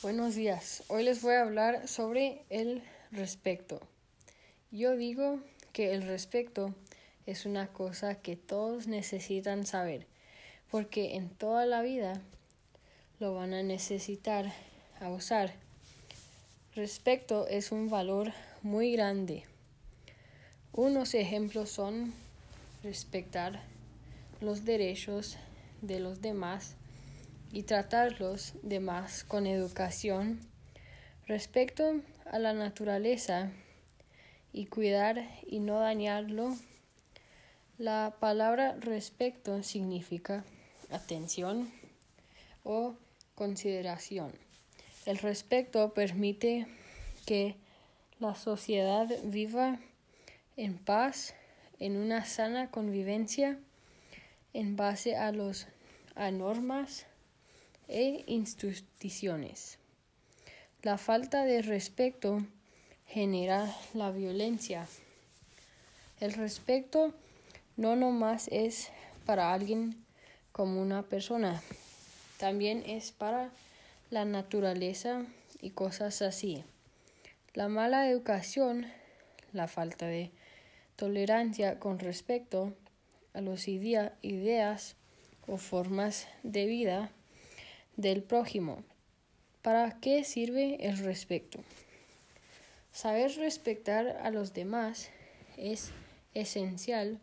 Buenos días. Hoy les voy a hablar sobre el respeto. Yo digo que el respeto es una cosa que todos necesitan saber, porque en toda la vida lo van a necesitar a usar. Respeto es un valor muy grande. Unos ejemplos son respetar los derechos de los demás, y tratar los demás con educación respecto a la naturaleza y cuidar y no dañarlo. La palabra respeto significa atención o consideración. El respeto permite que la sociedad viva en paz, en una sana convivencia, en base a los a normas e instituciones. La falta de respeto genera la violencia. El respeto no nomás es para alguien como una persona, también es para la naturaleza y cosas así. La mala educación, la falta de tolerancia con respecto a las ideas o formas de vida del prójimo. ¿Para qué sirve el respeto? Saber respetar a los demás es esencial,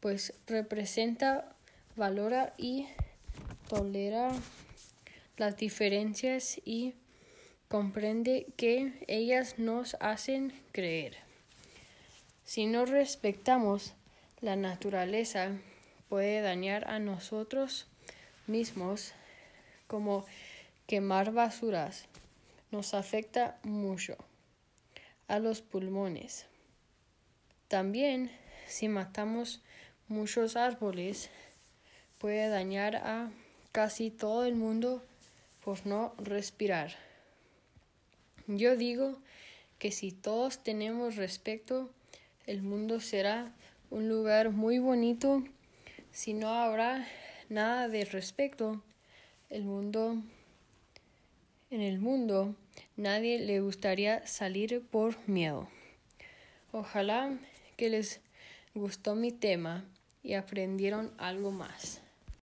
pues representa, valora y tolera las diferencias y comprende que ellas nos hacen creer. Si no respetamos la naturaleza, puede dañar a nosotros mismos como quemar basuras nos afecta mucho a los pulmones. También si matamos muchos árboles puede dañar a casi todo el mundo por no respirar. Yo digo que si todos tenemos respeto, el mundo será un lugar muy bonito. Si no habrá nada de respeto, el mundo en el mundo nadie le gustaría salir por miedo. Ojalá que les gustó mi tema y aprendieron algo más.